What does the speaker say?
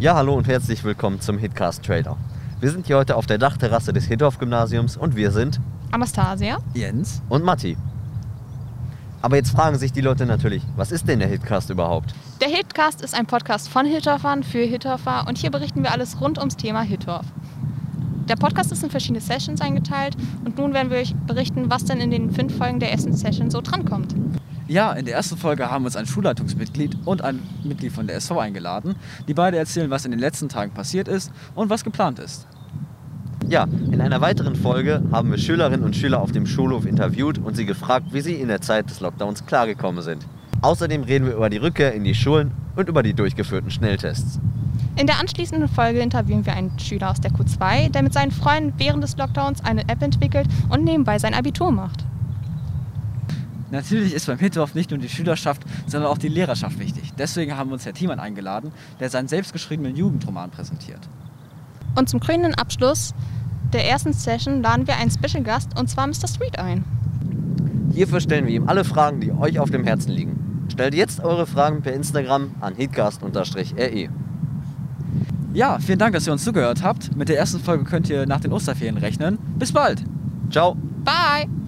Ja, hallo und herzlich willkommen zum Hitcast Trailer. Wir sind hier heute auf der Dachterrasse des Hittorf Gymnasiums und wir sind Anastasia. Jens. und Matti. Aber jetzt fragen sich die Leute natürlich, was ist denn der Hitcast überhaupt? Der Hitcast ist ein Podcast von Hittorfern für Hittorfer und hier berichten wir alles rund ums Thema Hittorf. Der Podcast ist in verschiedene Sessions eingeteilt und nun werden wir euch berichten, was denn in den fünf Folgen der ersten Session so drankommt. Ja, in der ersten Folge haben wir uns ein Schulleitungsmitglied und ein Mitglied von der SV eingeladen. Die beide erzählen, was in den letzten Tagen passiert ist und was geplant ist. Ja, in einer weiteren Folge haben wir Schülerinnen und Schüler auf dem Schulhof interviewt und sie gefragt, wie sie in der Zeit des Lockdowns klargekommen sind. Außerdem reden wir über die Rückkehr in die Schulen und über die durchgeführten Schnelltests. In der anschließenden Folge interviewen wir einen Schüler aus der Q2, der mit seinen Freunden während des Lockdowns eine App entwickelt und nebenbei sein Abitur macht. Natürlich ist beim Hittorf nicht nur die Schülerschaft, sondern auch die Lehrerschaft wichtig. Deswegen haben wir uns Herr Thiemann eingeladen, der seinen selbstgeschriebenen Jugendroman präsentiert. Und zum krönenden Abschluss der ersten Session laden wir einen Special Gast und zwar Mr. Street ein. Hierfür stellen wir ihm alle Fragen, die euch auf dem Herzen liegen. Stellt jetzt eure Fragen per Instagram an hitcast-re. Ja, vielen Dank, dass ihr uns zugehört habt. Mit der ersten Folge könnt ihr nach den Osterferien rechnen. Bis bald! Ciao! Bye!